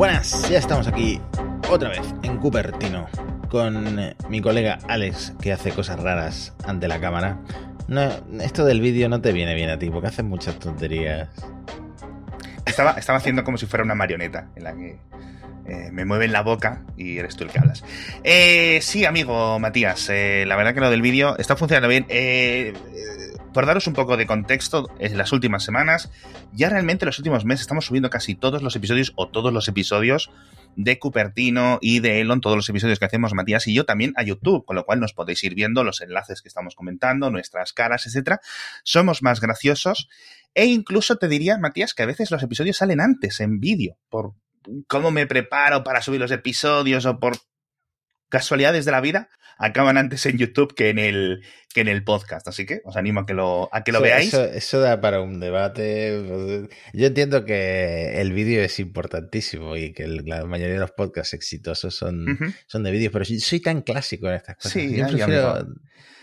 Buenas, ya estamos aquí otra vez en Cupertino con eh, mi colega Alex que hace cosas raras ante la cámara. No, esto del vídeo no te viene bien a ti porque haces muchas tonterías. Estaba, estaba haciendo como si fuera una marioneta en la que eh, me mueven la boca y eres tú el que hablas. Eh, sí, amigo Matías, eh, la verdad que lo del vídeo está funcionando bien. Por daros un poco de contexto, en las últimas semanas, ya realmente en los últimos meses estamos subiendo casi todos los episodios o todos los episodios de Cupertino y de Elon, todos los episodios que hacemos Matías y yo también a YouTube, con lo cual nos podéis ir viendo los enlaces que estamos comentando, nuestras caras, etcétera. Somos más graciosos e incluso te diría, Matías, que a veces los episodios salen antes en vídeo, por cómo me preparo para subir los episodios o por casualidades de la vida, acaban antes en YouTube que en el, que en el podcast. Así que os animo a que lo, a que lo Eso- veáis. Eso, eso da para un debate. pues, Yo entiendo que el vídeo es importantísimo y que el- la mayoría de los podcasts exitosos son, son de vídeos, pero yo soy tan clásico en estas cosas. Sí, yo, prefiero,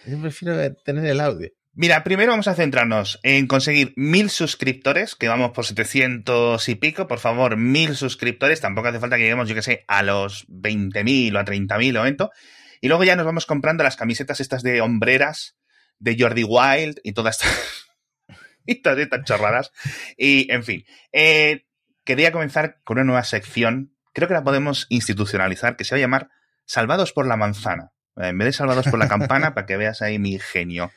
yo prefiero tener el audio. Mira, primero vamos a centrarnos en conseguir mil suscriptores, que vamos por 700 y pico. Por favor, mil suscriptores. Tampoco hace falta que lleguemos, yo que sé, a los 20.000 o a 30.000 o momento. Y luego ya nos vamos comprando las camisetas estas de hombreras de Jordi Wild y todas estas, y todas estas chorradas. Y, en fin, eh, quería comenzar con una nueva sección. Creo que la podemos institucionalizar, que se va a llamar Salvados por la manzana. Eh, En vez de Salvados por la campana, para que veas ahí mi genio.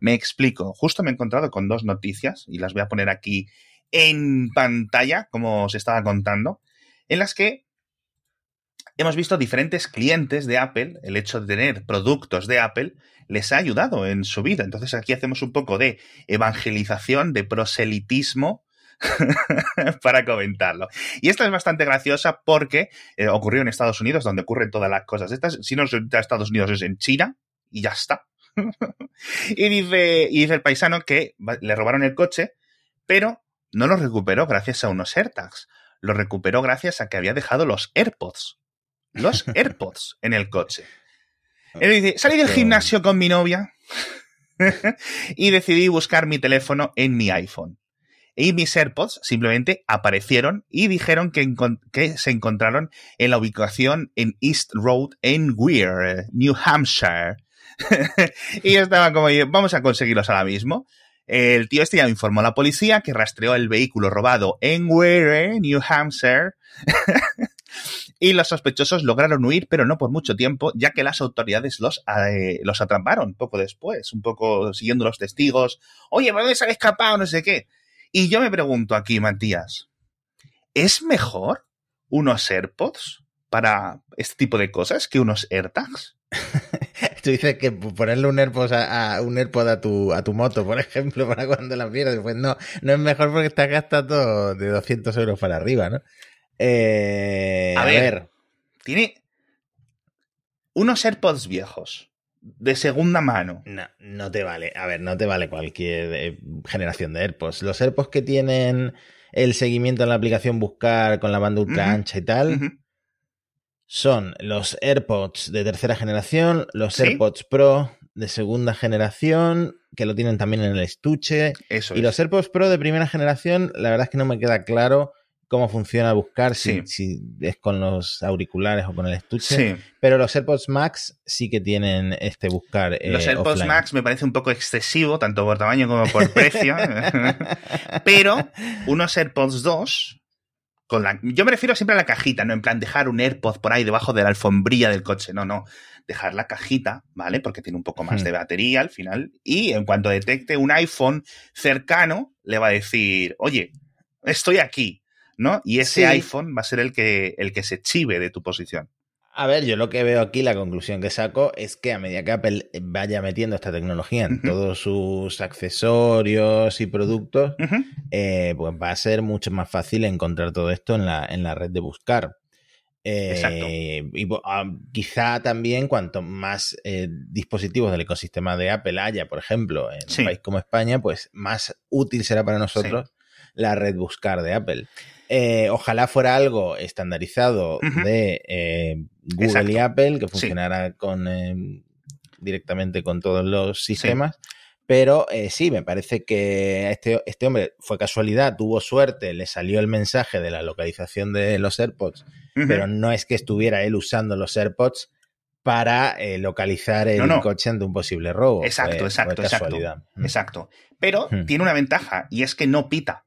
Me explico. Justo me he encontrado con dos noticias y las voy a poner aquí en pantalla, como os estaba contando, en las que hemos visto diferentes clientes de Apple, el hecho de tener productos de Apple les ha ayudado en su vida. Entonces aquí hacemos un poco de evangelización, de proselitismo para comentarlo. Y esta es bastante graciosa porque eh, ocurrió en Estados Unidos, donde ocurren todas las cosas. Estas, si no es en Estados Unidos, es en China y ya está. y, dice, y dice el paisano que le robaron el coche, pero no lo recuperó gracias a unos AirTags. Lo recuperó gracias a que había dejado los AirPods. Los AirPods en el coche. Él dice, salí del gimnasio con mi novia y decidí buscar mi teléfono en mi iPhone. Y mis AirPods simplemente aparecieron y dijeron que, se encontraron en la ubicación en East Road en Weir, New Hampshire. y yo estaba como, vamos a conseguirlos ahora mismo. El tío este ya informó a la policía que rastreó el vehículo robado en Weir, New Hampshire. Y los sospechosos lograron huir, pero no por mucho tiempo, ya que las autoridades los, eh, los atraparon poco después, un poco siguiendo los testigos. Oye, ¿por dónde se han escapado? No sé qué. Y yo me pregunto aquí, Matías, ¿es mejor unos AirPods para este tipo de cosas que unos AirTags? Tú dices que ponerle un AirPod a, un AirPod a tu, a tu moto, por ejemplo, para cuando la pierdes, pues no, no es mejor porque estás gastando de 200 euros para arriba, ¿no? Eh, A a, ver. ver. Tiene unos AirPods viejos, de segunda mano. No, no te vale. A ver, no te vale cualquier eh, generación de AirPods. Los AirPods que tienen el seguimiento en la aplicación Buscar con la banda ultra ancha y tal son los AirPods de tercera generación, los ¿Sí? AirPods Pro de segunda generación, que lo tienen también en el estuche. Eso Y es. los AirPods Pro de primera generación, la verdad es que no me queda claro cómo funciona buscar, si, Sí. si es con los auriculares o con el estuche. Sí. Pero los AirPods Max sí que tienen este buscar. eh, Los AirPods offline. Max me parece un poco excesivo, tanto por tamaño como por precio. Pero unos AirPods 2, con la, yo me refiero siempre a la cajita, no en plan dejar un AirPod por ahí debajo de la alfombrilla del coche. No, no. Dejar la cajita, ¿vale? Porque tiene un poco más Hmm. de batería al final. Y en cuanto detecte un iPhone cercano, le va a decir, oye, estoy aquí, ¿no? Y ese Sí. iPhone va a ser el que, el que se chive de tu posición. A ver, yo lo que veo aquí, la conclusión que saco es que a medida que Apple vaya metiendo esta tecnología en todos sus accesorios y productos, eh, pues va a ser mucho más fácil encontrar todo esto en la, en la red de buscar. Eh, Exacto. Y bo- ah, quizá también cuanto más eh, dispositivos del ecosistema de Apple haya, por ejemplo, en Sí. un país como España, pues más útil será para nosotros la red buscar de Apple. Eh, ojalá fuera algo estandarizado de eh, Google y. Apple, que Sí. funcionara con, eh, directamente con todos los sistemas. Pero eh, sí, me parece que este, este hombre fue casualidad, tuvo suerte, le salió el mensaje de la localización de los AirPods, pero no es que estuviera él usando los AirPods para eh, localizar el coche ante un posible robo. Exacto, exacto, exacto. Mm. Exacto. Pero hmm. tiene una ventaja y es que no pita.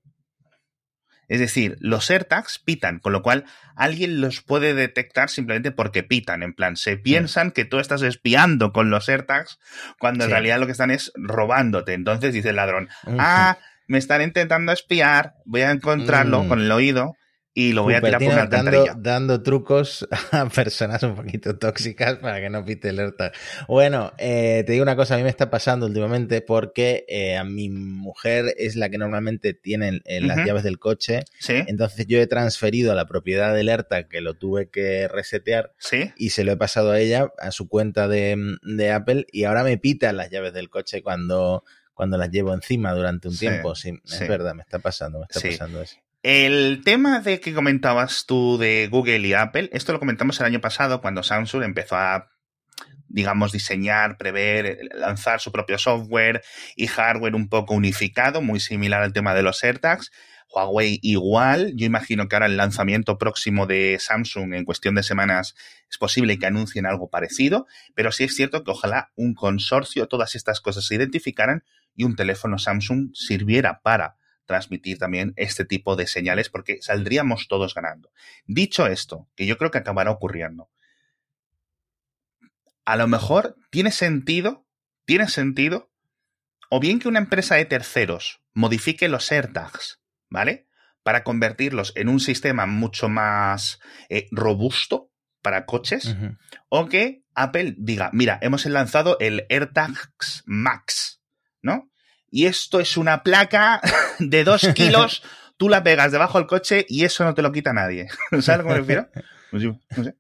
Es decir, los AirTags pitan, con lo cual alguien los puede detectar simplemente porque pitan. En plan, se piensan que tú estás espiando con los AirTags cuando en realidad lo que están es robándote. Entonces dice el ladrón, ah, me están intentando espiar, voy a encontrarlo hmm. con el oído y lo voy a tirar por una dando, dando, trucos a personas un poquito tóxicas para que no pite alerta. Bueno, eh, te digo una cosa, a mí me está pasando últimamente porque eh, a mi mujer es la que normalmente tiene las llaves del coche. ¿Sí? Entonces yo he transferido a la propiedad de alerta que lo tuve que resetear ¿Sí? y se lo he pasado a ella, a su cuenta de, Apple, y ahora me pita las llaves del coche cuando cuando las llevo encima durante un tiempo. Sí, es verdad, me está pasando, me está pasando eso. El tema de que comentabas tú de Google y Apple, esto lo comentamos el año pasado cuando Samsung empezó a digamos, diseñar, prever, lanzar su propio software y hardware un poco unificado, muy similar al tema de los AirTags. Huawei igual. Yo imagino que ahora el lanzamiento próximo de Samsung en cuestión de semanas es posible que anuncien algo parecido, pero sí es cierto que ojalá un consorcio, todas estas cosas se identificaran y un teléfono Samsung sirviera para transmitir también este tipo de señales porque saldríamos todos ganando. Dicho esto, que yo creo que acabará ocurriendo, a lo mejor tiene sentido, tiene sentido, o bien que una empresa de terceros modifique los AirTags, ¿vale? Para convertirlos en un sistema mucho más eh, robusto para coches, o que Apple diga, mira, hemos lanzado el AirTags Max, ¿no? Y esto es una placa de dos kilos, tú la pegas debajo del coche y eso no te lo quita nadie. ¿Sabes a lo que me refiero? Pues no sé.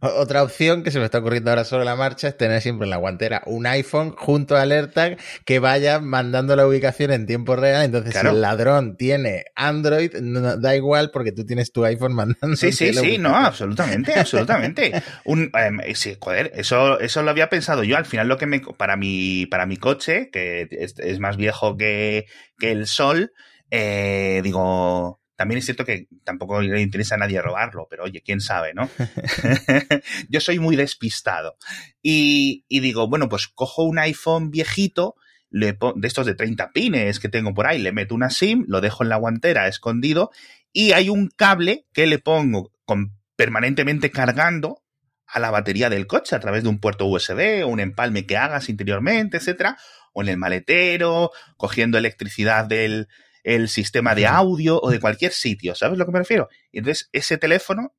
Otra opción que se me está ocurriendo ahora sobre la marcha es tener siempre en la guantera un iPhone junto al AirTag que vaya mandando la ubicación en tiempo real. Entonces, si el ladrón tiene Android, da igual porque tú tienes tu iPhone mandando. Sí, sí, sí, no, absolutamente, absolutamente. Un, em, sí, joder, eso, eso lo había pensado yo. Al final, lo que me. Para mi, para mi coche, que es, más viejo que, que el sol, eh, digo también es cierto que tampoco le interesa a nadie robarlo, pero oye, quién sabe, ¿no? Yo soy muy despistado. Y, digo, bueno, pues cojo un iPhone viejito, de estos de 30 pines que tengo por ahí, le meto una SIM, lo dejo en la guantera escondido y hay un cable que le pongo con, permanentemente cargando a la batería del coche a través de un puerto USB o un empalme que hagas interiormente, etcétera, o en el maletero, cogiendo electricidad del, el sistema de audio o de cualquier sitio, ¿sabes lo que me refiero? Y entonces ese teléfono,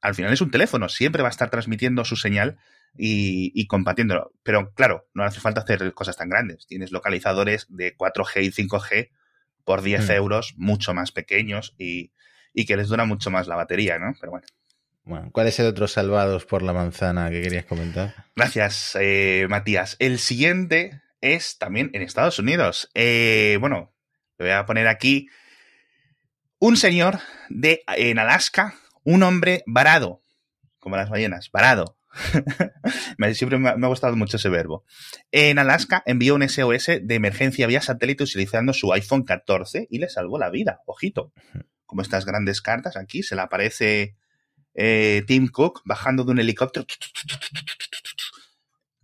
al final es un teléfono, siempre va a estar transmitiendo su señal y, compartiéndolo. Pero claro, no hace falta hacer cosas tan grandes. Tienes localizadores de 4G y 5G por 10 mm. euros, mucho más pequeños y, que les dura mucho más la batería, ¿no? Pero bueno. Bueno, ¿cuál es el otro salvados por la manzana que querías comentar? Gracias, eh, Matías. El siguiente es también en Estados Unidos. Eh, bueno, le voy a poner aquí un señor de en Alaska, un hombre varado, como las ballenas, varado. Siempre me ha gustado mucho ese verbo. En Alaska envió un SOS de emergencia vía satélite utilizando su iPhone 14 y le salvó la vida. Ojito. Como estas grandes cartas aquí, se le aparece eh, Tim Cook bajando de un helicóptero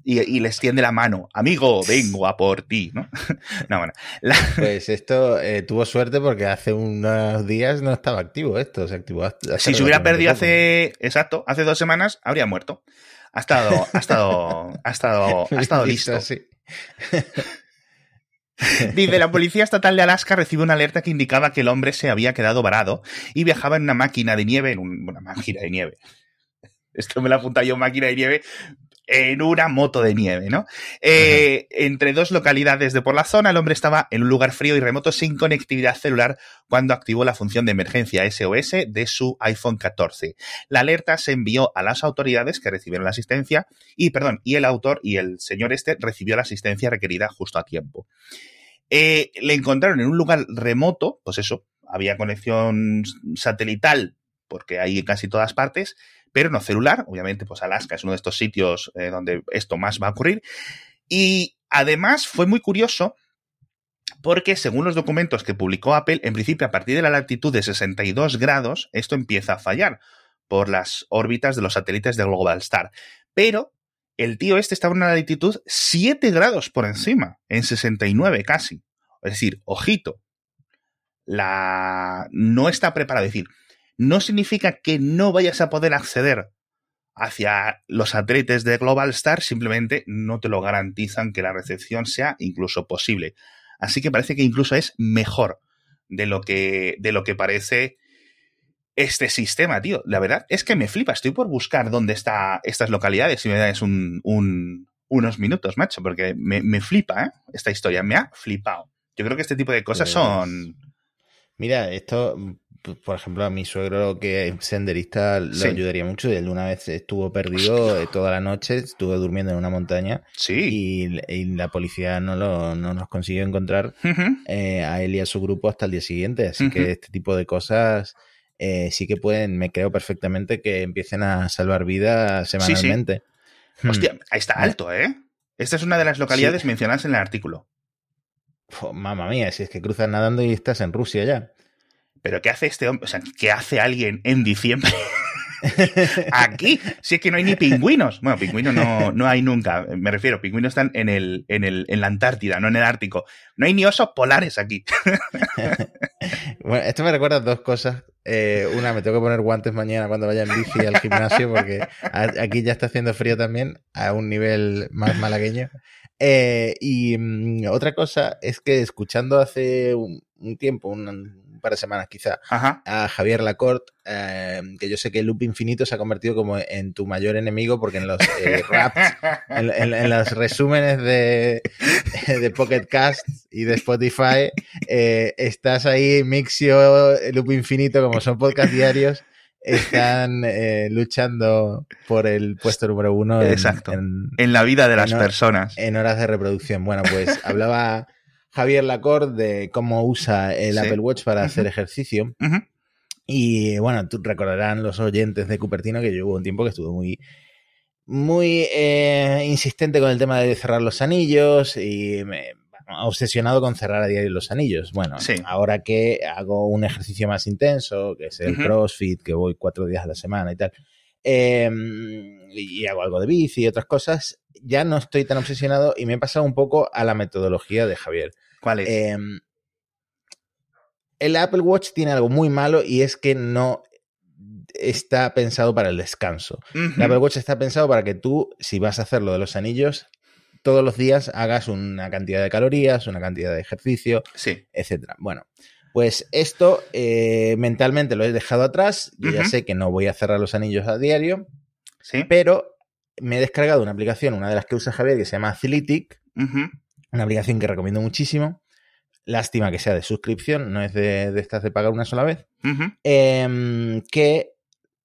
y, les tiende la mano. Amigo, vengo a por ti, ¿no? no, bueno. Pues esto eh, tuvo suerte porque hace unos días no estaba activo esto, se activó. si se hubiera perdido hace, exacto, hace dos semanas, habría muerto. Ha estado, ha estado, ha estado, ha estado listo. Dice, la Policía Estatal de Alaska recibe una alerta que indicaba que el hombre se había quedado varado y viajaba en una máquina de nieve, en una máquina de nieve. Esto me lo apunta yo, máquina de nieve, en una moto de nieve, ¿no? Eh, entre dos localidades de por la zona, el hombre estaba en un lugar frío y remoto sin conectividad celular cuando activó la función de emergencia SOS de su iPhone 14. La alerta se envió a las autoridades que recibieron la asistencia y, perdón, y el autor y el señor este recibió la asistencia requerida justo a tiempo. Eh, le encontraron en un lugar remoto, pues eso, había conexión satelital porque hay casi todas partes, pero no celular. Obviamente, pues Alaska es uno de estos sitios eh, donde esto más va a ocurrir. Y Además, fue muy curioso porque según los documentos que publicó Apple, en principio a partir de la latitud de 62 grados, esto empieza a fallar por las órbitas de los satélites de Global Star. Pero el tío este estaba en una latitud 7 grados por encima, en 69 casi. Es decir, ojito, la no está preparado. Es decir, no significa que no vayas a poder acceder hacia los satélites de Global Star, simplemente no te lo garantizan que la recepción sea incluso posible. Así que parece que incluso es mejor de lo que, de lo que parece este sistema, tío. La verdad es que me flipa. Estoy por buscar dónde están estas localidades, si me das un, unos minutos, macho, porque me, flipa, ¿eh? Esta historia me ha flipado. Yo creo que este tipo de cosas pues son... Mira, esto, por ejemplo, a mi suegro que es senderista le ayudaría mucho. Él una vez estuvo perdido toda la noche, estuvo durmiendo en una montaña. Sí. Y, la policía no, lo, no nos consiguió encontrar eh, a él y a su grupo hasta el día siguiente. Así que este tipo de cosas eh, sí que pueden, me creo perfectamente que empiecen a salvar vidas semanalmente. Hmm. Hostia, ahí está alto, ¿eh? Esta es una de las localidades mencionadas en el artículo. mamma mía, si es que cruzas nadando y estás en Rusia ya. Pero ¿qué hace este hombre? O sea, ¿qué hace alguien en diciembre? Aquí, si es que no hay ni pingüinos. Bueno, pingüinos no, no hay nunca. Me refiero, pingüinos están en, el, en, el, en la Antártida, no en el Ártico. No hay ni osos polares aquí. bueno, esto me recuerda dos cosas. Eh, una, me tengo que poner guantes mañana cuando vaya en bici al gimnasio porque aquí ya está haciendo frío también a un nivel más malagueño. Eh, y mm, otra cosa es que escuchando hace un, tiempo, un, par de semanas quizá, a Javier Lacorte, eh, que yo sé que Loop Infinito se ha convertido como en tu mayor enemigo porque en los eh, raps, en, los resúmenes de, de Pocket Cast y de Spotify, eh, estás ahí, Mixio, Loop Infinito, como son podcast diarios, están luchando por el puesto número uno en, Exacto. en, la vida de las personas. En horas de reproducción. Bueno, pues hablaba Javier Lacorte de cómo usa el Apple Watch para hacer ejercicio. Y bueno, tú recordarán los oyentes de Cupertino que yo hubo un tiempo que estuve muy, muy eh, insistente con el tema de cerrar los anillos y me, obsesionado con cerrar a diario los anillos. Bueno, ahora que hago un ejercicio más intenso, que es el CrossFit, que voy cuatro días a la semana y tal, em, y hago algo de bici y otras cosas, ya no estoy tan obsesionado y me he pasado un poco a la metodología de Javier. ¿Cuál es? Em, el Apple Watch tiene algo muy malo y es que no está pensado para el descanso. El Apple Watch está pensado para que tú, si vas a hacer lo de los anillos, todos los días hagas una cantidad de calorías, una cantidad de ejercicio, sí. etcétera. Bueno, pues esto eh, mentalmente lo he dejado atrás. Yo ya sé que no voy a cerrar los anillos a diario, ¿Sí? pero me he descargado una aplicación, una de las que usa Javier, que se llama Athletic, una aplicación que recomiendo muchísimo. Lástima que sea de suscripción, no es de, estas de pagar una sola vez. Em, que,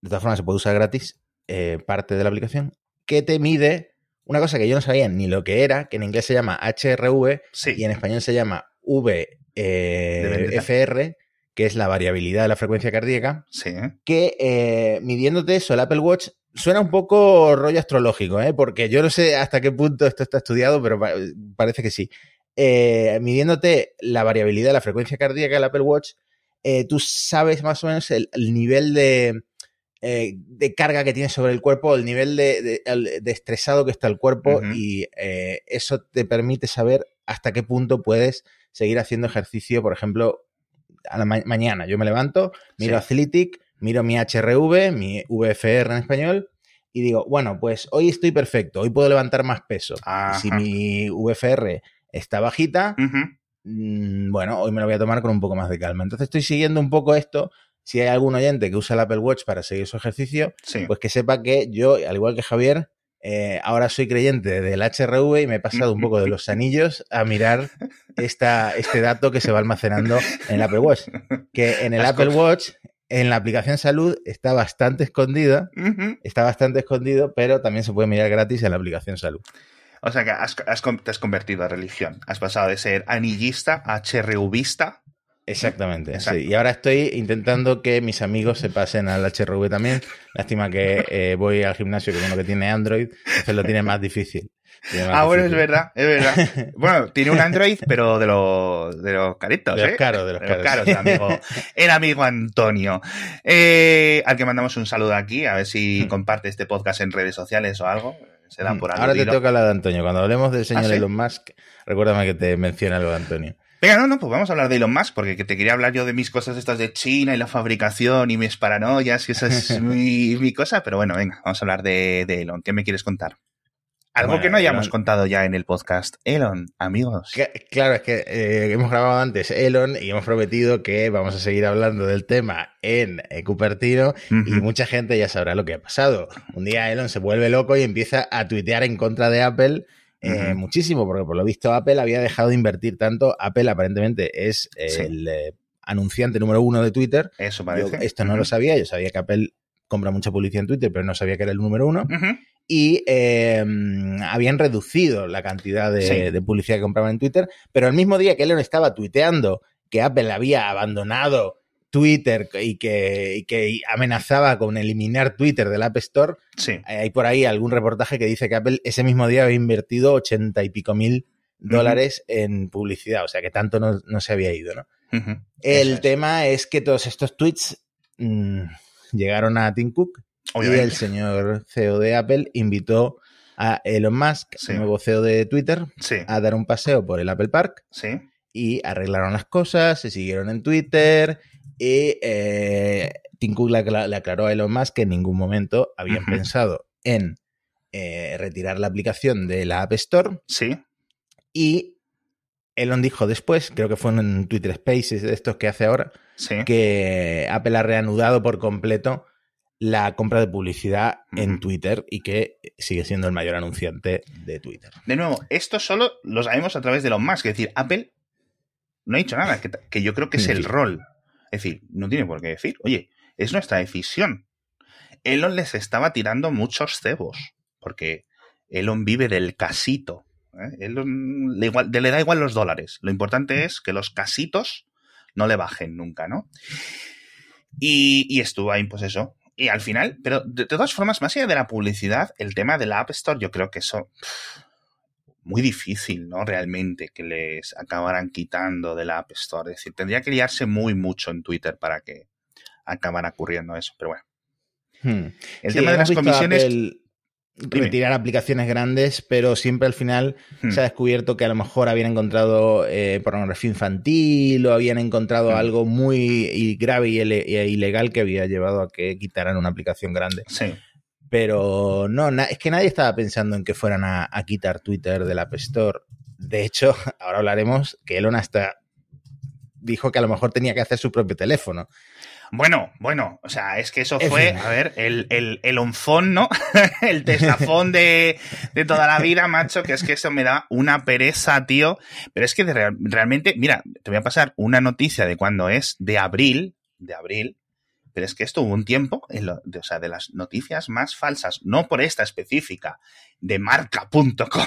de todas formas, se puede usar gratis, eh, parte de la aplicación, que te mide una cosa que yo no sabía ni lo que era, que en inglés se llama HRV y en español se llama VFR, eh, que es la variabilidad de la frecuencia cardíaca. Sí. Que eh, midiéndote eso, el Apple Watch Suena un poco rollo astrológico, ¿eh? porque yo no sé hasta qué punto esto está estudiado, pero parece que sí. Eh, midiéndote la variabilidad de la frecuencia cardíaca del Apple Watch, eh, tú sabes más o menos el, nivel de, de, carga que tienes sobre el cuerpo, el nivel de, estresado que está el cuerpo y eso te permite saber hasta qué punto puedes seguir haciendo ejercicio, por ejemplo, a la mañana. Yo me levanto, miro Athletic, miro mi HRV, mi VFR en español, y digo, bueno, pues hoy estoy perfecto, hoy puedo levantar más peso. Si mi VFR está bajita, mm, bueno, hoy me lo voy a tomar con un poco más de calma. Entonces estoy siguiendo un poco esto. Si hay algún oyente que usa el Apple Watch para seguir su ejercicio, pues que sepa que yo, al igual que Javier, eh, ahora soy creyente del HRV y me he pasado un poco de los anillos a mirar esta, este dato que se va almacenando en el Apple Watch. Que en el Apple Watch en la aplicación salud está bastante escondida, está bastante escondido, pero también se puede mirar gratis en la aplicación salud. O sea que te has convertido a religión. Has pasado de ser anillista a HRVista. Exactamente, sí. Y ahora estoy intentando que mis amigos se pasen al HRV también. Lástima que eh, voy al gimnasio con uno que tiene Android, entonces lo tiene más difícil. Ah, bueno, es verdad, es verdad. Bueno, tiene un Android, pero de los de los caritos, De los ¿eh? caros, de los De los caros. caros, el amigo, el amigo Antonio. Eh, al que mandamos un saludo aquí, a ver si Hmm. comparte este podcast en redes sociales o algo. Se da por Ahora te toca hablar de Antonio. Cuando hablemos del señor ¿Ah, sí? Elon Musk, recuérdame que te mencione algo de Antonio. Venga, no, no, pues vamos a hablar de Elon Musk, porque que te quería hablar yo de mis cosas estas de China y la fabricación y mis paranoias, y esa es mi, mi cosa, pero bueno, venga, vamos a hablar de, de Elon. ¿Qué me quieres contar? Algo Bueno, que no hayamos Elon- contado ya en el podcast. Elon, amigos. Que- Claro, es que eh, hemos grabado antes Elon y hemos prometido que vamos a seguir hablando del tema en Cupertino y Ujú. mucha gente ya sabrá lo que ha pasado. Un día Elon se vuelve loco y empieza a tuitear en contra de Apple eh, muchísimo, porque por lo visto Apple había dejado de invertir tanto. Apple aparentemente es eh, Sí. el eh, anunciante número uno de Twitter. Eso Yo parece. esto no lo sabía, yo sabía que Apple compra mucha publicidad en Twitter, pero no sabía que era el número uno. Y eh, habían reducido la cantidad de, Sí. de publicidad que compraban en Twitter, pero el mismo día que Elon estaba tuiteando que Apple había abandonado Twitter y que, y que amenazaba con eliminar Twitter del App Store, Sí. eh, hay por ahí algún reportaje que dice que Apple ese mismo día había invertido ochenta y pico mil dólares en publicidad, o sea que tanto no, no se había ido, ¿no? El es. tema es que todos estos tweets mm, llegaron a Tim Cook y el señor CEO de Apple invitó a Elon Musk, Sí. el nuevo CEO de Twitter, Sí, a dar un paseo por el Apple Park sí. Y arreglaron las cosas, se siguieron en Twitter y eh, Tim Cook le, acla- le aclaró a Elon Musk que en ningún momento habían pensado en eh, retirar la aplicación de la App Store Sí. y Elon dijo después, creo que fue en Twitter Spaces de estos que hace ahora, Sí. que Apple ha reanudado por completo la compra de publicidad en. Twitter y que sigue siendo el mayor anunciante de Twitter. De nuevo, esto solo lo sabemos a través de los más. Es decir, Apple no ha dicho nada, que, que yo creo que es el rol. Es decir, no tiene por qué decir, oye, es nuestra decisión. Elon les estaba tirando muchos cebos, porque Elon vive del casito. ¿eh? Elon le, igual- le da igual los dólares. Lo importante es que los casitos no le bajen nunca, ¿no? Y, y estuvo ahí, pues eso. Y al final, pero de, de todas formas, más allá de la publicidad, el tema de la App Store, yo creo que eso muy difícil, ¿no? Realmente que les acabaran quitando de la App Store. Es decir, tendría que liarse muy mucho en Twitter para que acabara ocurriendo eso. Pero bueno, Hmm. el Sí, tema de las comisiones. Apple retirar aplicaciones grandes, pero siempre al final Hmm, se ha descubierto que a lo mejor habían encontrado eh, pornografía infantil o habían encontrado Mm. algo muy grave y, e ilegal que había llevado a que quitaran una aplicación grande. Sí, Pero no, es que nadie estaba pensando en que fueran a, a quitar Twitter del App Store. De hecho, ahora hablaremos que Elon hasta dijo que a lo mejor tenía que hacer su propio teléfono. Bueno, bueno, o sea, es que eso fue, a ver, el, el, el onfón, ¿no? el teslafón de, de toda la vida, macho, que es que eso me da una pereza, tío. Pero es que de real- realmente, mira, te voy a pasar una noticia de cuando es, de abril, de abril, pero es que esto hubo un tiempo, en lo- de, o sea, de las noticias más falsas, no por esta específica, de marca.com.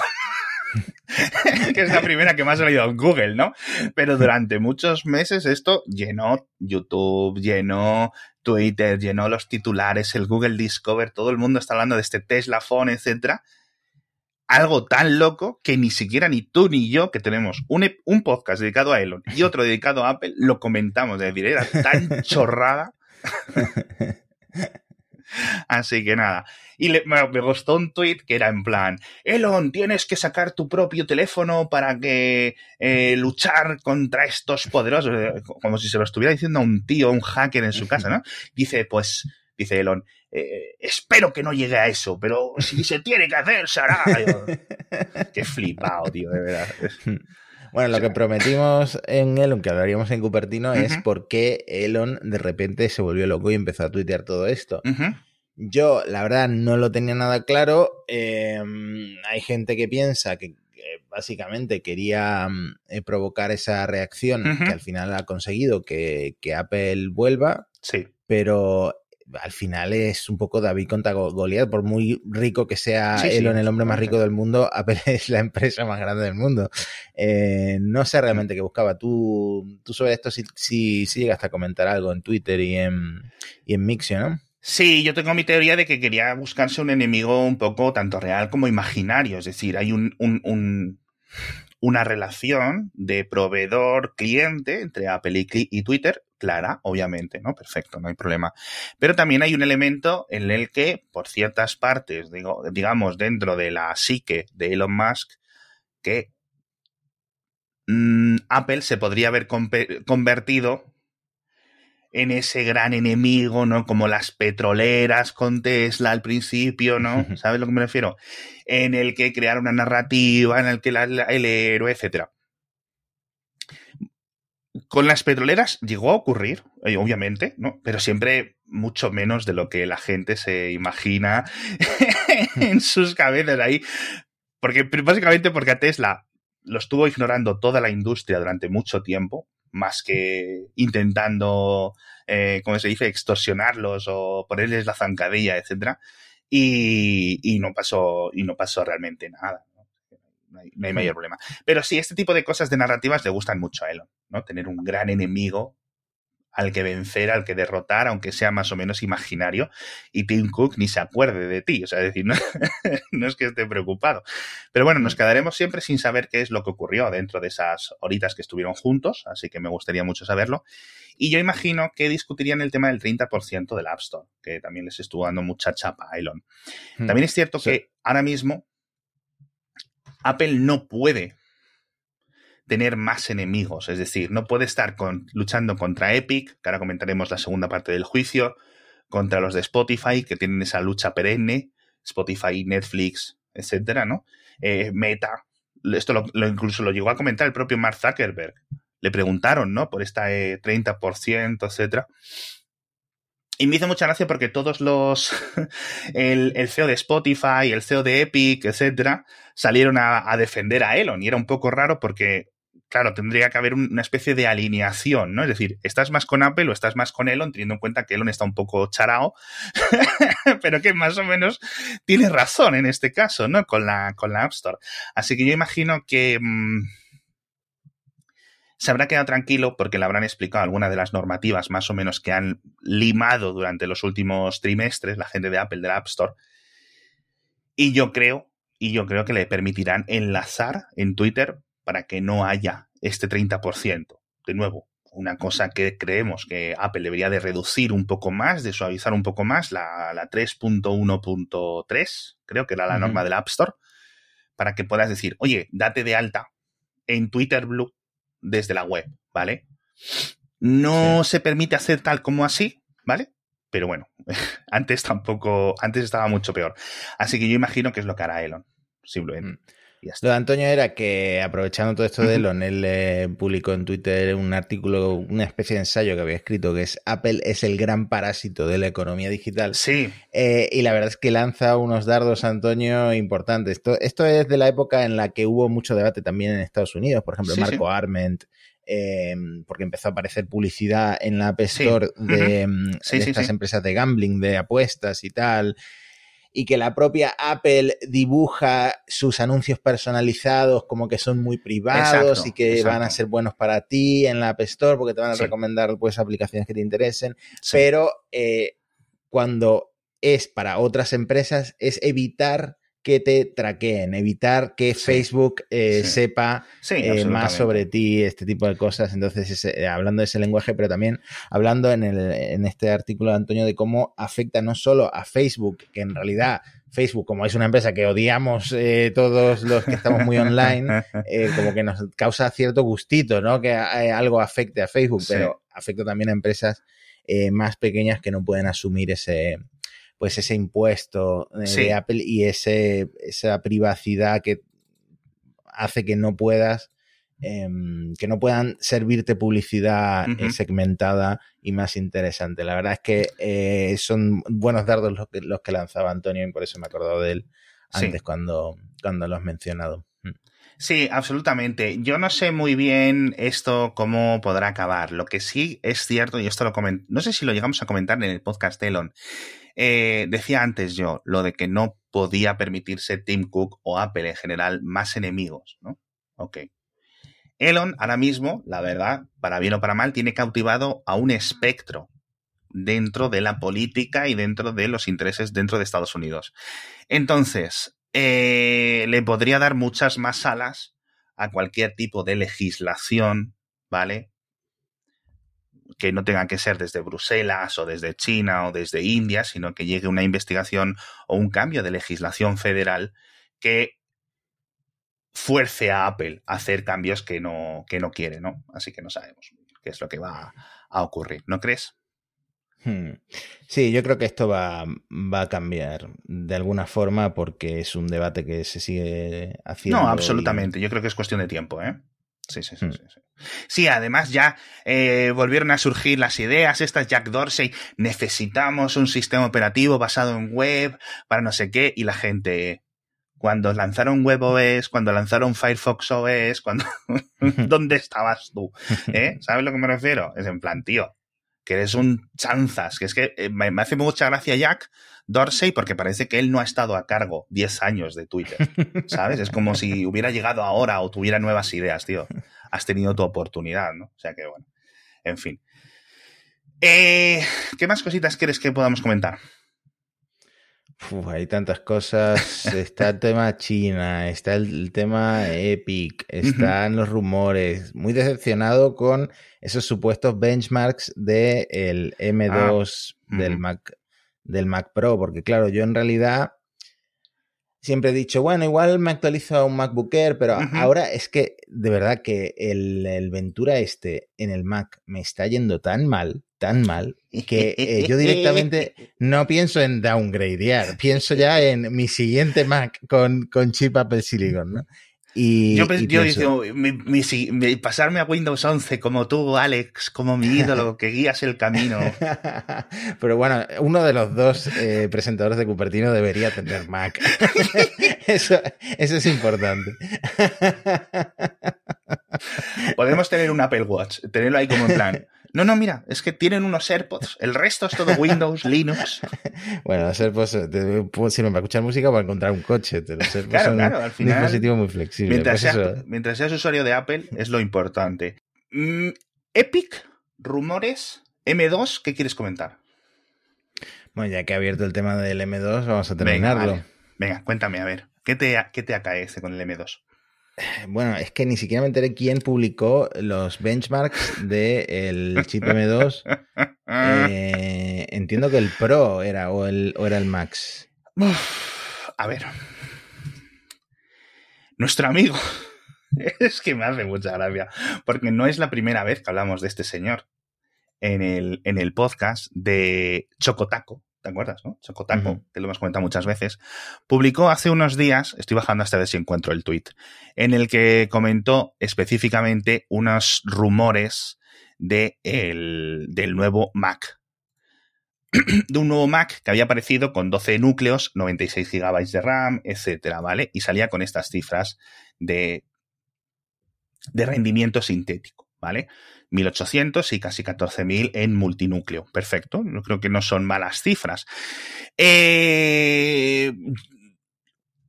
que es la primera que más ha salido en Google, ¿no? Pero durante muchos meses esto llenó YouTube, llenó Twitter, llenó los titulares, el Google Discover, todo el mundo está hablando de este Tesla Phone, etcétera. Algo tan loco que ni siquiera ni tú ni yo, que tenemos un podcast dedicado a Elon y otro dedicado a Apple, lo comentamos. Es decir, era tan chorrada. Así que nada. Y le- me, me gustó un tweet que era en plan, Elon, tienes que sacar tu propio teléfono para que eh, luchar contra estos poderosos. Como si se lo estuviera diciendo a un tío, un hacker en su casa, ¿no? Dice, pues, dice Elon, eh, espero que no llegue a eso, pero si se tiene que hacer, se hará. Qué flipado, tío, de verdad. Bueno, lo que prometimos en Elon, que hablaríamos en Cupertino, es por qué Elon de repente se volvió loco y empezó a tuitear todo esto. Yo, la verdad, no lo tenía nada claro. Eh, hay gente que piensa que básicamente quería mm, eh, provocar esa reacción que al final ha conseguido que, que Apple vuelva, Sí, pero al final es un poco David contra Go- Goliath. Por muy rico que sea Sí, sí, Elon, el hombre más rico del mundo, Apple es la empresa más grande del mundo. Eh, no sé realmente qué buscaba. Tú, tú sobre esto sí, sí, sí llegaste a comentar algo en Twitter y en, y en Mixio, ¿no? Sí, yo tengo mi teoría de que quería buscarse un enemigo un poco tanto real como imaginario. Es decir, hay un, un, un una relación de proveedor-cliente entre Apple y, Twitter, clara, obviamente, ¿no? Perfecto, no hay problema. Pero también hay un elemento en el que, por ciertas partes, digo, digamos, dentro de la psique de Elon Musk, que mm, Apple se podría haber convertido en ese gran enemigo, ¿no? Como las petroleras con Tesla al principio, ¿no? ¿Sabes a lo que me refiero? En el que crear una narrativa, en el que el héroe, etcétera. Con las petroleras llegó a ocurrir, eh, obviamente, ¿no? Pero siempre mucho menos de lo que la gente se imagina en sus cabezas ahí. Porque, básicamente porque a Tesla lo estuvo ignorando toda la industria durante mucho tiempo más que intentando, eh, como se dice, extorsionarlos o ponerles la zancadilla, etcétera. Y, y, no pasó, y no pasó realmente nada. No hay, no hay, mayor problema. Pero sí, este tipo de cosas de narrativas le gustan mucho a Elon, ¿no? Tener un gran enemigo al que vencer, al que derrotar, aunque sea más o menos imaginario, y Tim Cook ni se acuerde de ti. O sea, decir, no, no, es que esté preocupado. Pero bueno, nos quedaremos siempre sin saber qué es lo que ocurrió dentro de esas horitas que estuvieron juntos, así que me gustaría mucho saberlo. Y yo imagino que discutirían el tema del 30% del App Store, que también les estuvo dando mucha chapa a Elon. También es cierto que ahora mismo Apple no puede tener más enemigos. Es decir, no puede estar luchando contra Epic, que ahora comentaremos la segunda parte del juicio, contra los de Spotify, que tienen esa lucha perenne, Spotify, Netflix, etcétera, ¿no? Eh, Meta, esto incluso lo llegó a comentar el propio Mark Zuckerberg. Le preguntaron, ¿no? Por esta 30%, eh, etcétera. Y me hizo mucha gracia porque todos los. el, CEO de Spotify, el CEO de Epic, etcétera, salieron a, defender a Elon. Y era un poco raro porque claro, tendría que haber una especie de alineación, ¿no? Es decir, ¿estás más con Apple o estás más con Elon, teniendo en cuenta que Elon está un poco charao, pero que más o menos tiene razón en este caso, ¿no? Con la, con la App Store. Así que yo imagino que mmm, se habrá quedado tranquilo porque le habrán explicado algunas de las normativas más o menos que han limado durante los últimos trimestres la gente de Apple, de la App Store. Y yo creo, y yo creo que le permitirán enlazar en Twitter para que no haya este 30%. De nuevo, una cosa que creemos que Apple debería de reducir un poco más, de suavizar un poco más, la, la 3.1.3, creo que era la norma del App Store, para que puedas decir, oye, date de alta en Twitter Blue desde la web, ¿vale? No se permite hacer tal como así, ¿vale? Pero bueno, antes tampoco, antes estaba mucho peor. Así que yo imagino que es lo que hará Elon, simplemente. Mm. Lo de Antonio era que, aprovechando todo esto de Elon, él eh, publicó en Twitter un artículo, una especie de ensayo que había escrito, que es Apple es el gran parásito de la economía digital. Sí. Eh, y la verdad es que lanza unos dardos, Antonio, importantes. Esto, esto es de la época en la que hubo mucho debate también en Estados Unidos, por ejemplo, Marco Arment. Eh, porque empezó a aparecer publicidad en la App Store de, mm, de estas empresas de gambling, de apuestas y tal y que la propia Apple dibuja sus anuncios personalizados como que son muy privados y que van a ser buenos para ti en la App Store porque te van a recomendar pues aplicaciones que te interesen, pero eh, cuando es para otras empresas es evitar que te traqueen, evitar que Facebook eh, sepa eh, más sobre ti, este tipo de cosas. Entonces, eh, hablando de ese lenguaje, pero también hablando en, el, en este artículo de Antonio de cómo afecta no solo a Facebook, que en realidad Facebook, como es una empresa que odiamos todos los que estamos muy online, como que nos causa cierto gustito, ¿no? Que algo afecte a Facebook, pero afecta también a empresas más pequeñas que no pueden asumir ese, pues ese impuesto eh, de Apple y ese, esa privacidad que hace que no puedas, em, que no puedan servirte publicidad eh, segmentada y más interesante. La verdad es que eh, son buenos dardos los que, los que lanzaba Antonio y por eso me he acordado de él antes cuando, cuando lo has mencionado. Mm. Sí, absolutamente. Yo no sé muy bien esto cómo podrá acabar. Lo que sí es cierto, y esto lo comenté, no sé si lo llegamos a comentar en el podcast Elon, eh, decía antes yo lo de que no podía permitirse Tim Cook o Apple en general más enemigos, ¿no? Ok. Elon ahora mismo, la verdad, para bien o para mal, tiene cautivado a un espectro dentro de la política y dentro de los intereses dentro de Estados Unidos. Entonces, eh, le podría dar muchas más alas a cualquier tipo de legislación, ¿vale? Que no tenga que ser desde Bruselas o desde China o desde India, sino que llegue una investigación o un cambio de legislación federal que fuerce a Apple a hacer cambios que no, que no quiere, ¿no? Así que no sabemos qué es lo que va a ocurrir, ¿no crees? Hmm. Sí, yo creo que esto va, va, a cambiar de alguna forma porque es un debate que se sigue haciendo. No, absolutamente. Yo creo que es cuestión de tiempo, ¿eh? Sí, sí, sí, hmm. sí, sí. Además ya eh, volvieron a surgir las ideas, estas Jack Dorsey, necesitamos un sistema operativo basado en web para no sé qué, y la gente, cuando lanzaron WebOS, cuando lanzaron Firefox OS, cuando... ¿dónde estabas tú? ¿Eh? ¿Sabes a lo que me refiero? Es en plan, tío, que eres un chanzas, que es que eh, me, hace mucha gracia Jack Dorsey porque parece que él no ha estado a cargo 10 años de Twitter, ¿sabes? Es como si hubiera llegado ahora o tuviera nuevas ideas, tío. Has tenido tu oportunidad, ¿no? O sea que bueno, en fin. Eh, ¿Qué más cositas quieres que podamos comentar? hay tantas cosas. Está el tema China, está el, tema Epic, están los rumores. Muy decepcionado con esos supuestos benchmarks del M2 ah, del, Mac, del Mac Pro, porque claro, yo en realidad siempre he dicho, bueno, igual me actualizo a un MacBook Air, pero ahora es que de verdad que el, el, Ventura este en el Mac me está yendo tan mal, tan mal, que eh, yo directamente no pienso en downgradear, pienso ya en mi siguiente Mac con, con chip Apple Silicon, ¿no? Y, yo, yo mi, pasarme a Windows 11 como tú, Alex, como mi ídolo, que guías el camino. Pero bueno, uno de los dos eh, presentadores de Cupertino debería tener Mac. eso, eso es importante. Podemos tener un Apple Watch, tenerlo ahí como en plan. No, no, mira, es que tienen unos AirPods. El resto es todo Windows, Linux. Bueno, los AirPods eh, sirven para escuchar música o para encontrar un coche. Los AirPods claro, claro, al final, un dispositivo muy flexible. Mientras, pues mientras, seas usuario de Apple, es lo importante. Mm, Epic, rumores, M2, ¿qué quieres comentar? Bueno, ya que ha abierto el tema del M2, vamos a terminarlo. Venga, cuéntame, a ver, ¿qué te, qué te acaece con el M2? Bueno, es que ni siquiera me enteré quién publicó los benchmarks del chip M2. Eh, entiendo que el Pro era o, el, era el Max. a ver. Nuestro amigo. Es que me hace mucha gracia. Porque no es la primera vez que hablamos de este señor en el, en el podcast de Chocotaco. ¿Te acuerdas? ¿no? Chocotaco, que lo hemos comentado muchas veces, publicó hace unos días, estoy bajando hasta ver si encuentro el tweet, en el que comentó específicamente unos rumores de del nuevo Mac. de un nuevo Mac que había aparecido con 12 núcleos, 96 GB de RAM, etcétera, ¿vale? Y salía con estas cifras de, de rendimiento sintético, ¿vale? 1800 y casi 14.000 en multinúcleo. Perfecto, yo creo que no son malas cifras. Eh,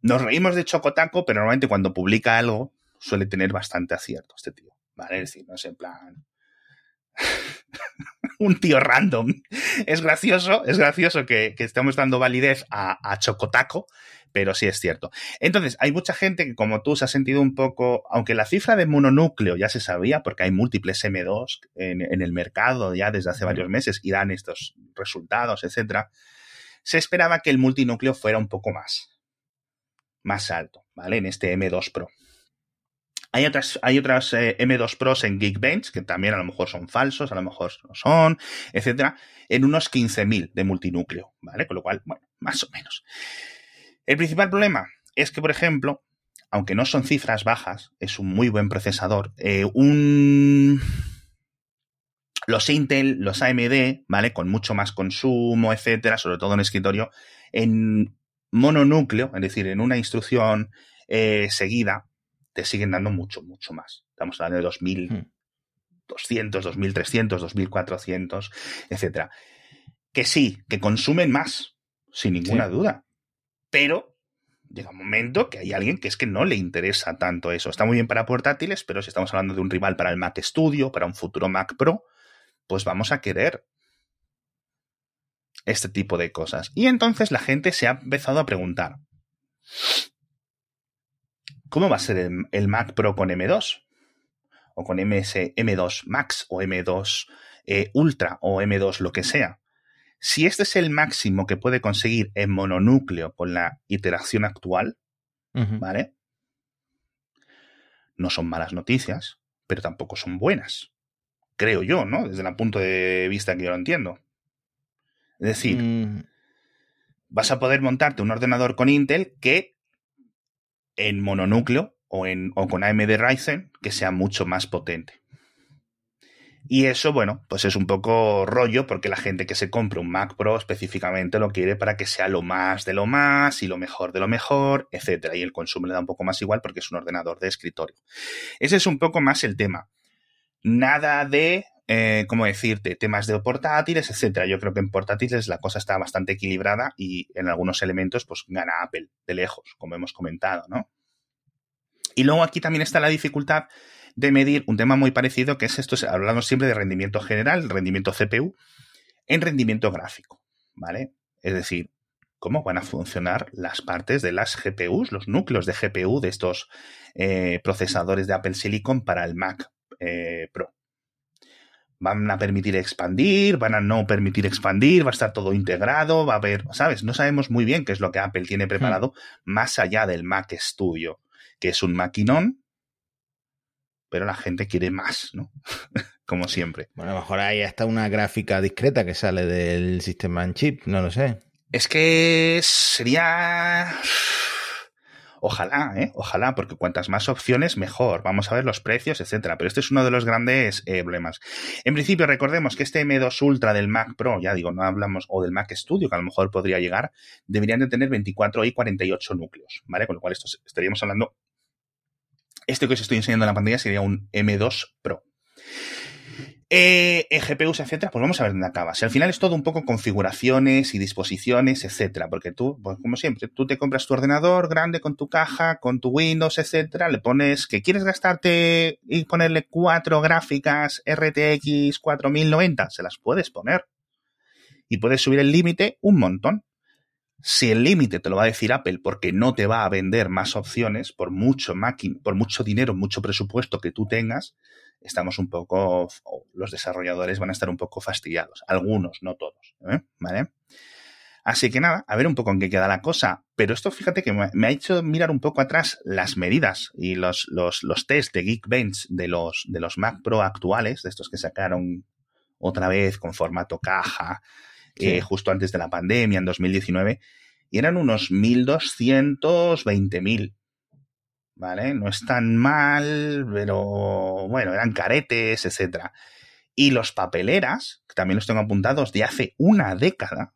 nos reímos de Chocotaco, pero normalmente cuando publica algo suele tener bastante acierto este tío. ¿Vale? Es decir, no es en plan. un tío random. Es gracioso, es gracioso que, estemos dando validez a Chocotaco, pero sí es cierto. Entonces, hay mucha gente que como tú se ha sentido un poco, aunque la cifra de mononúcleo ya se sabía, porque hay múltiples M2 en, el mercado ya desde hace varios meses y dan estos resultados, etcétera, se esperaba que el multinúcleo fuera un poco más, más alto, ¿vale? En este M2 Pro. Hay otras, hay otras eh, M2 Pros en Geekbench, que también a lo mejor son falsos, a lo mejor no son, etcétera, en unos 15.000 de multinúcleo, ¿vale? Con lo cual, bueno, más o menos. El principal problema es que, por ejemplo, aunque no son cifras bajas, es un muy buen procesador. Eh, un... Los Intel, los AMD, ¿vale? Con mucho más consumo, etcétera, sobre todo en escritorio, en mononúcleo, es decir, en una instrucción eh, seguida, te siguen dando mucho, mucho más. Estamos hablando de 2200, 2300, 2400, etcétera. Que sí, que consumen más, sin ninguna duda pero llega un momento que hay alguien que es que no le interesa tanto eso. Está muy bien para portátiles, pero si estamos hablando de un rival para el Mac Studio, para un futuro Mac Pro, pues vamos a querer este tipo de cosas. Y entonces la gente se ha empezado a preguntar, ¿cómo va a ser el, Mac Pro con M2? O con MS, M2 Max o M2 eh, Ultra o M2 lo que sea. Si este es el máximo que puede conseguir en mononúcleo con la iteración actual, ¿vale? No son malas noticias, pero tampoco son buenas. Creo yo, ¿no? Desde el punto de vista que yo lo entiendo. Es decir, mm. vas a poder montarte un ordenador con Intel que en mononúcleo o, en, o con AMD Ryzen que sea mucho más potente. Y eso, bueno, pues es un poco rollo porque la gente que se compra un Mac Pro específicamente lo quiere para que sea lo más de lo más y lo mejor de lo mejor, etcétera. Y el consumo le da un poco más igual porque es un ordenador de escritorio. Ese es un poco más el tema. Nada de, eh, ¿cómo decirte?, temas de portátiles, etcétera. Yo creo que en portátiles la cosa está bastante equilibrada y en algunos elementos, pues gana Apple de lejos, como hemos comentado, ¿no? Y luego aquí también está la dificultad de medir un tema muy parecido, que es esto, hablamos siempre de rendimiento general, rendimiento CPU, en rendimiento gráfico, ¿vale? Es decir, cómo van a funcionar las partes de las GPUs, los núcleos de GPU de estos eh, procesadores de Apple Silicon para el Mac eh, Pro. ¿Van a permitir expandir? ¿Van a no permitir expandir? ¿Va a estar todo integrado? ¿Va a haber, sabes? No sabemos muy bien qué es lo que Apple tiene preparado hmm. más allá del Mac Studio, que es un maquinón pero la gente quiere más, ¿no? Como siempre. Bueno, a lo mejor hay hasta una gráfica discreta que sale del sistema en chip, no lo sé. Es que sería... Ojalá, ¿eh? Ojalá, porque cuantas más opciones, mejor. Vamos a ver los precios, etcétera. Pero este es uno de los grandes eh, problemas. En principio, recordemos que este M2 Ultra del Mac Pro, ya digo, no hablamos, o del Mac Studio, que a lo mejor podría llegar, deberían de tener 24 y 48 núcleos, ¿vale? Con lo cual, esto estaríamos hablando este que os estoy enseñando en la pantalla sería un M2 Pro. Eh, GPUs, etcétera, pues vamos a ver dónde acaba. Si al final es todo un poco configuraciones y disposiciones, etcétera, porque tú, pues como siempre, tú te compras tu ordenador grande con tu caja, con tu Windows, etcétera, le pones que quieres gastarte y ponerle cuatro gráficas RTX 4090, se las puedes poner. Y puedes subir el límite un montón. Si el límite te lo va a decir Apple porque no te va a vender más opciones por mucho por mucho dinero, mucho presupuesto que tú tengas, estamos un poco, los desarrolladores van a estar un poco fastidiados. Algunos, no todos. ¿eh? ¿Vale? Así que nada, a ver un poco en qué queda la cosa. Pero esto fíjate que me ha hecho mirar un poco atrás las medidas y los, los, los test de Geekbench de los, de los Mac Pro actuales, de estos que sacaron otra vez con formato caja, eh, justo antes de la pandemia, en 2019, y eran unos 1.220.000. ¿Vale? No es tan mal, pero bueno, eran caretes, etc. Y los papeleras, que también los tengo apuntados de hace una década,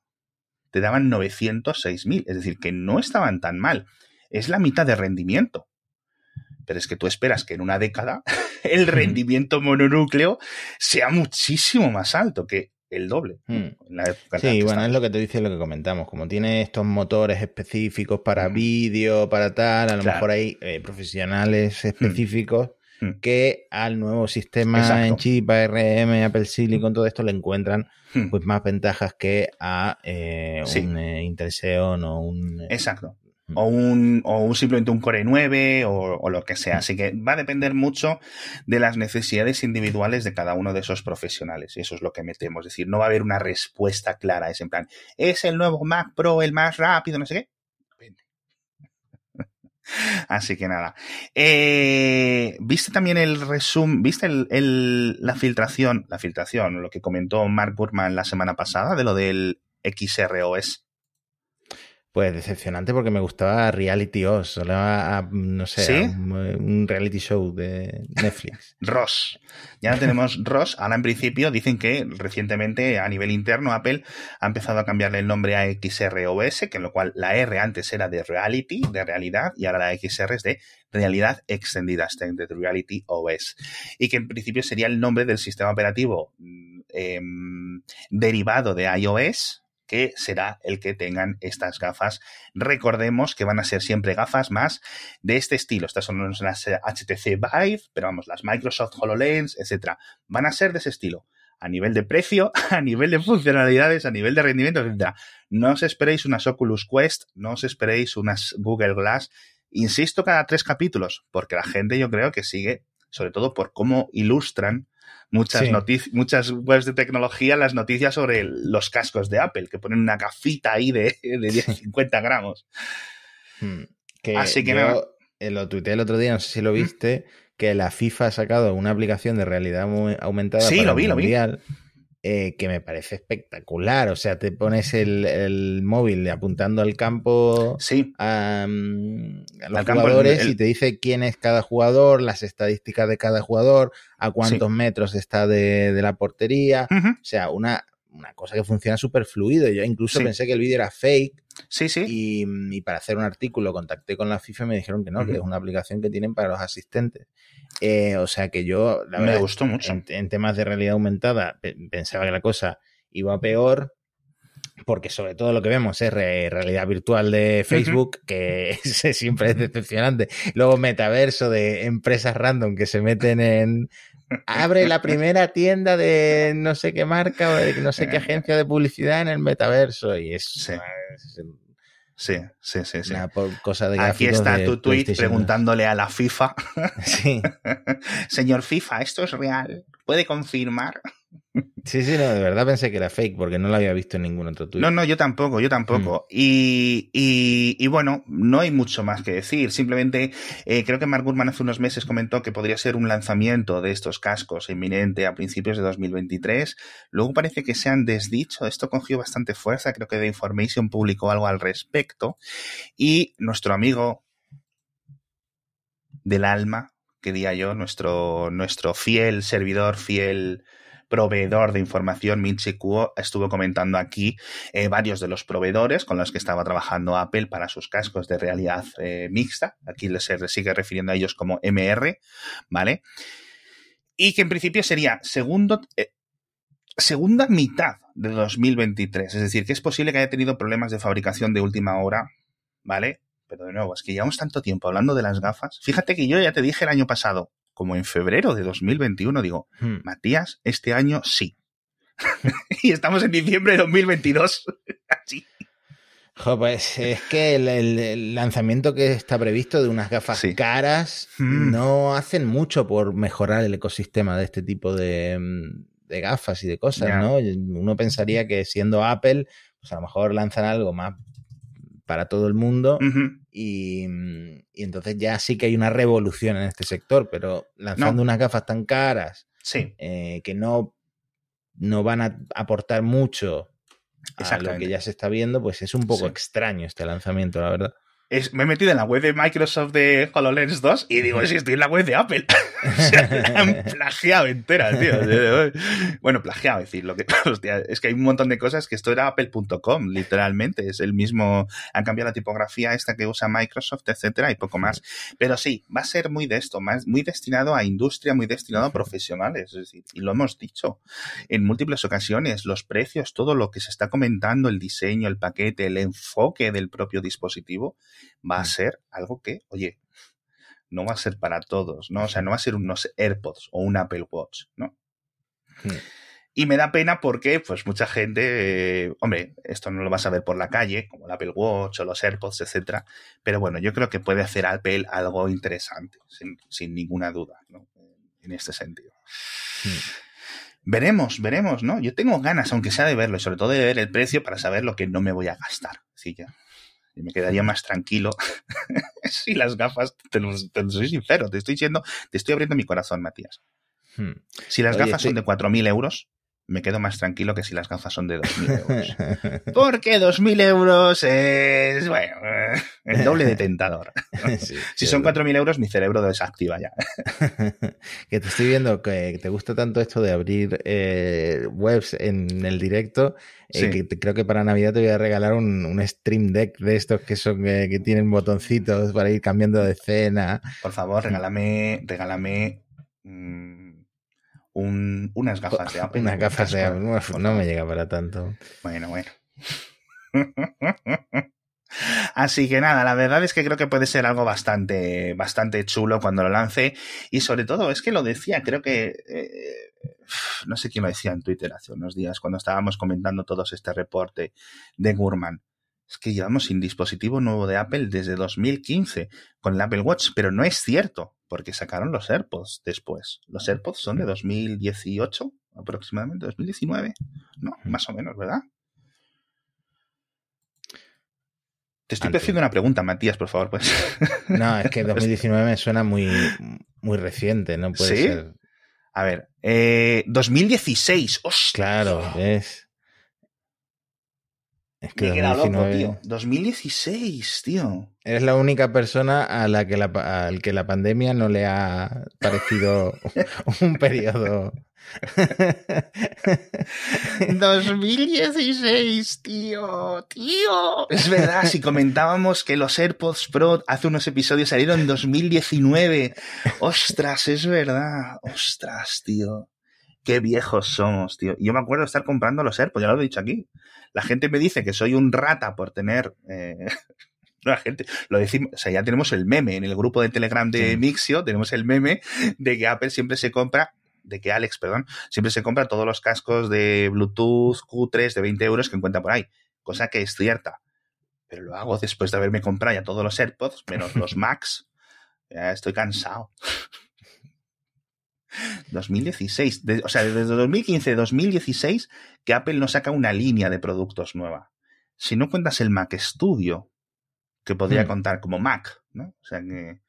te daban 906.000. Es decir, que no estaban tan mal. Es la mitad de rendimiento. Pero es que tú esperas que en una década el rendimiento mononúcleo sea muchísimo más alto, que el doble. Hmm. sí, bueno, es lo que te dice lo que comentamos. Como tiene estos motores específicos para vídeo, para tal, a lo mejor hay eh, profesionales hmm. específicos hmm. que al nuevo sistema en chip, ARM, Apple Silicon, todo esto le encuentran pues más ventajas que a eh, un eh, Intel Xeon o un... Exacto o un, o un simplemente un Core 9 o, lo que sea. Así que va a depender mucho de las necesidades individuales de cada uno de esos profesionales. Y eso es lo que metemos. Es decir, no va a haber una respuesta clara. Es en plan, ¿es el nuevo Mac Pro el más rápido? No sé qué. Así que nada. Eh, ¿Viste también el resumen? ¿Viste el, la filtración? La filtración, lo que comentó Mark Burman la semana pasada de lo del XROS pues decepcionante porque me gustaba Reality Oz, no sé, un, reality show de Netflix. Ross. Ya no tenemos Ross. Ahora en principio dicen que recientemente a nivel interno Apple ha empezado a cambiarle el nombre a XROS, que en lo cual la R antes era de Reality, de realidad, y ahora la XR es de realidad extendida, Extended Reality OS. Y que en principio sería el nombre del sistema operativo mm, em, derivado de iOS, que será el que tengan estas gafas. Recordemos que van a ser siempre gafas más de este estilo. Estas son las HTC Vive, pero vamos, las Microsoft HoloLens, etcétera. Van a ser de ese estilo. a nivel de precio, a nivel de funcionalidades, a nivel de rendimiento, etc. No os esperéis unas Oculus Quest, no os esperéis unas Google Glass. Insisto cada tres capítulos, porque la gente yo creo que sigue, sobre todo por cómo ilustran muchas noticias, muchas webs de tecnología las noticias sobre los cascos de Apple, que ponen una gafita ahí de, de 50 gramos. Hmm. Así que yo, eh, lo tuiteé el otro día, no sé si lo viste, que la FIFA ha sacado una aplicación de realidad aumentada sí, para lo vi, lo vi. Eh, que me parece espectacular. O sea, te pones el, móvil apuntando al campo a, los jugadores y te dice quién es cada jugador, las estadísticas de cada jugador, a cuántos metros está de, la portería. O sea, una, una cosa que funciona súper fluido. Yo incluso pensé que el vídeo era fake. Sí, sí. Y, para hacer un artículo contacté con la FIFA y me dijeron que no, que es una aplicación que tienen para los asistentes. Eh, o sea que yo, la me gustó mucho. En, temas de realidad aumentada, pensaba que la cosa iba peor. Porque sobre todo lo que vemos es realidad virtual de Facebook, que siempre es decepcionante. Luego metaverso de empresas random que se meten en, abre la primera tienda de no sé qué marca o de no sé qué agencia de publicidad en el metaverso y es, sí. sí, sí, sí, Una cosa de Aquí está tu tweet preguntándole a la FIFA. Sí. Señor FIFA, ¿esto es real? ¿Puede confirmar? Sí, sí, no, de verdad pensé que era fake porque no lo había visto en ningún otro tweet. No, no, yo tampoco, yo tampoco. Mm. Y, y, bueno, no hay mucho más que decir. Simplemente eh, creo que Mark Gurman hace unos meses comentó que podría ser un lanzamiento de estos cascos inminente a principios de 2023. Luego parece que se han desdicho. Esto cogió bastante fuerza. Creo que The Information publicó algo al respecto. Y nuestro amigo del alma, que diría yo, nuestro, nuestro fiel servidor, fiel proveedor de información, Minchi Kuo, estuvo comentando aquí eh, varios de los proveedores con los que estaba trabajando Apple para sus cascos de realidad eh, mixta. Aquí se sigue refiriendo a ellos como MR, ¿vale? Y que en principio sería segundo, eh, segunda mitad de 2023. Es decir, que es posible que haya tenido problemas de fabricación de última hora, ¿vale? Pero de nuevo, es que llevamos tanto tiempo hablando de las gafas. Fíjate que yo ya te dije el año pasado, como en febrero de 2021, digo, hmm. Matías, este año sí. y estamos en diciembre de 2022. Así. pues es que el, lanzamiento que está previsto de unas gafas caras hmm. no hacen mucho por mejorar el ecosistema de este tipo de, gafas y de cosas, ¿no? Uno pensaría que siendo Apple, pues a lo mejor lanzan algo más para todo el mundo y, entonces ya sí que hay una revolución en este sector, pero lanzando unas gafas tan caras eh, que no, no van a aportar mucho a lo que ya se está viendo, pues es un poco extraño este lanzamiento, la verdad me he metido en la web de Microsoft de HoloLens 2 y digo, si estoy en la web de Apple. han plagiado entera, tío. bueno, plagiado, es decir, lo que, es que hay un montón de cosas que esto era apple.com, literalmente. Es el mismo, han cambiado la tipografía esta que usa Microsoft, etcétera, y poco más. Pero sí, va a ser muy de esto, más, muy destinado a industria, muy destinado a profesionales. Es decir, y lo hemos dicho en múltiples ocasiones, los precios, todo lo que se está comentando, el diseño, el paquete, el enfoque del propio dispositivo, va a ser algo que, oye, no va a ser para todos, ¿no? O sea, no va a ser unos AirPods o un Apple Watch, ¿no? Mm. Y me da pena porque, pues, mucha gente, eh, hombre, esto no lo vas a ver por la calle, como el Apple Watch o los AirPods, etcétera. Pero bueno, yo creo que puede hacer Apple algo interesante, sin, ninguna duda, ¿no? En este sentido. Mm. Veremos, veremos, ¿no? Yo tengo ganas, aunque sea de verlo, y sobre todo de ver el precio para saber lo que no me voy a gastar. Sí, ya y me quedaría más tranquilo si las gafas, te lo, soy sincero, te estoy diciendo, te estoy abriendo mi corazón, Matías. Hmm. Si las gafas son de 4.000 euros, me quedo más tranquilo que si las gafas son de 2.000 euros. Porque 2.000 euros es, bueno, el doble de tentador. si son 4.000 euros, mi cerebro desactiva ya. que te estoy viendo que te gusta tanto esto de abrir eh, webs en el directo, eh, que creo que para Navidad te voy a regalar un, Stream Deck de estos que son eh, que tienen botoncitos para ir cambiando de escena. Por favor, regálame, regálame... Mm, unas gafas de Apple. Unas gafas de Apple, no me llega para tanto. Bueno, bueno. Así que nada, la verdad es que creo que puede ser algo bastante, bastante chulo cuando lo lance. Y sobre todo, es que lo decía, creo que. Eh, no sé quién lo decía en Twitter hace unos días, cuando estábamos comentando todos este reporte de Gurman. Es que llevamos sin dispositivo nuevo de Apple desde 2015 con el Apple Watch, pero no es cierto, porque sacaron los AirPods después. Los AirPods son de 2018, aproximadamente 2019, ¿no? Más o menos, ¿verdad? Te estoy haciendo una pregunta, Matías, por favor, pues. No, es que 2019 me suena muy, muy reciente, no puede ser. A ver, eh, 2016, ¡Ostras! Claro, es. Es que 2019... loco, tío. 2016, tío. Eres la única persona a la que la, al que la pandemia no le ha parecido un periodo 2016, tío, tío. Es verdad, si comentábamos que los AirPods Pro hace unos episodios salieron en 2019. Ostras, es verdad. Ostras, tío. Qué viejos somos, tío. Yo me acuerdo de estar comprando los AirPods, ya lo he dicho aquí. La gente me dice que soy un rata por tener... Eh, la gente, lo decimos, o sea, ya tenemos el meme en el grupo de Telegram de Mixio, tenemos el meme de que Apple siempre se compra de que Alex, perdón, siempre se compra todos los cascos de Bluetooth Q3 de 20 euros que encuentra por ahí, cosa que es cierta. Pero lo hago después de haberme comprado ya todos los AirPods, menos los Max. Ya estoy cansado. 2016, o sea, desde 2015 2016 que Apple no saca una línea de productos nueva. Si no cuentas el Mac Studio, que podría hmm. contar como Mac, ¿no? O sea que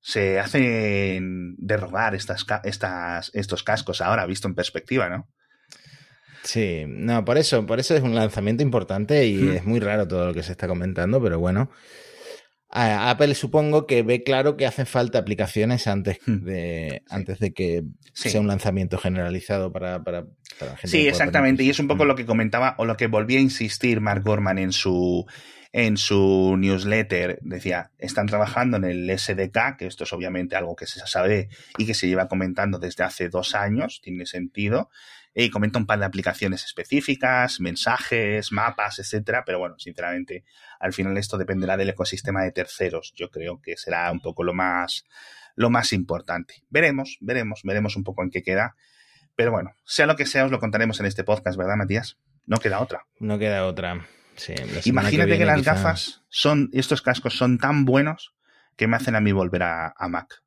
se hacen derrogar estas, estas, estos cascos ahora, visto en perspectiva, ¿no? Sí, no, por eso, por eso es un lanzamiento importante y es muy raro todo lo que se está comentando, pero bueno. Apple supongo que ve claro que hacen falta aplicaciones antes de, antes de que sea un lanzamiento generalizado para, para, la gente. Sí, exactamente. Y es un poco lo que comentaba o lo que volvía a insistir Mark Gorman en su, en su newsletter. Decía, están trabajando en el SDK, que esto es obviamente algo que se sabe y que se lleva comentando desde hace dos años, tiene sentido, y comenta un par de aplicaciones específicas, mensajes, mapas, etcétera, pero bueno, sinceramente, al final esto dependerá del ecosistema de terceros. Yo creo que será un poco lo más, lo más importante. Veremos, veremos, veremos un poco en qué queda. Pero bueno, sea lo que sea, os lo contaremos en este podcast, ¿verdad, Matías? No queda otra. No queda otra. Imagínate que, las gafas son, estos cascos son tan buenos que me hacen a mí volver a, Mac.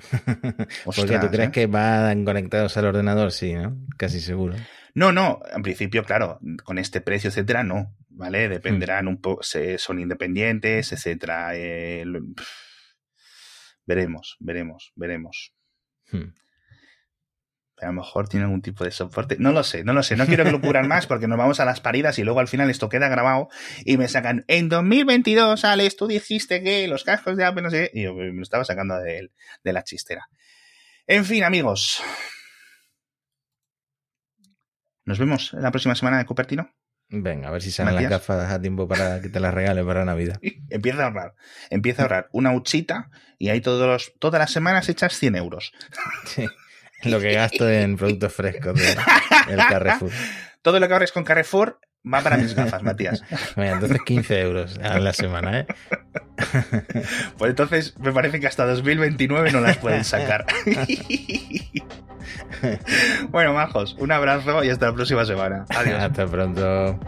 Porque tú crees ¿eh? que van conectados al ordenador, sí, ¿no? Casi seguro. No, no, en principio, claro, con este precio, etcétera, no, ¿vale? Dependerán un poco, son independientes, etcétera. Eh, veremos, veremos, veremos. Hmm a lo mejor tiene algún tipo de soporte. No lo sé, no lo sé. No quiero que lo cubran más porque nos vamos a las paridas y luego al final esto queda grabado y me sacan en 2022, Alex, tú dijiste que los cascos de Apple, no sé, y yo me lo estaba sacando de, de la chistera. En fin, amigos. Nos vemos la próxima semana de Cupertino. Venga, a ver si salen las gafas a tiempo para que te las regale para Navidad. empieza a ahorrar. Empieza a ahorrar una huchita y ahí todos los, todas las semanas echas 100 euros. Sí. Lo que gasto en productos frescos del Carrefour. Todo lo que ahorres con Carrefour va para mis gafas, Matías. entonces 15 euros a la semana, ¿eh? Pues entonces me parece que hasta 2029 no las pueden sacar. bueno, majos, un abrazo y hasta la próxima semana. Adiós. Hasta pronto.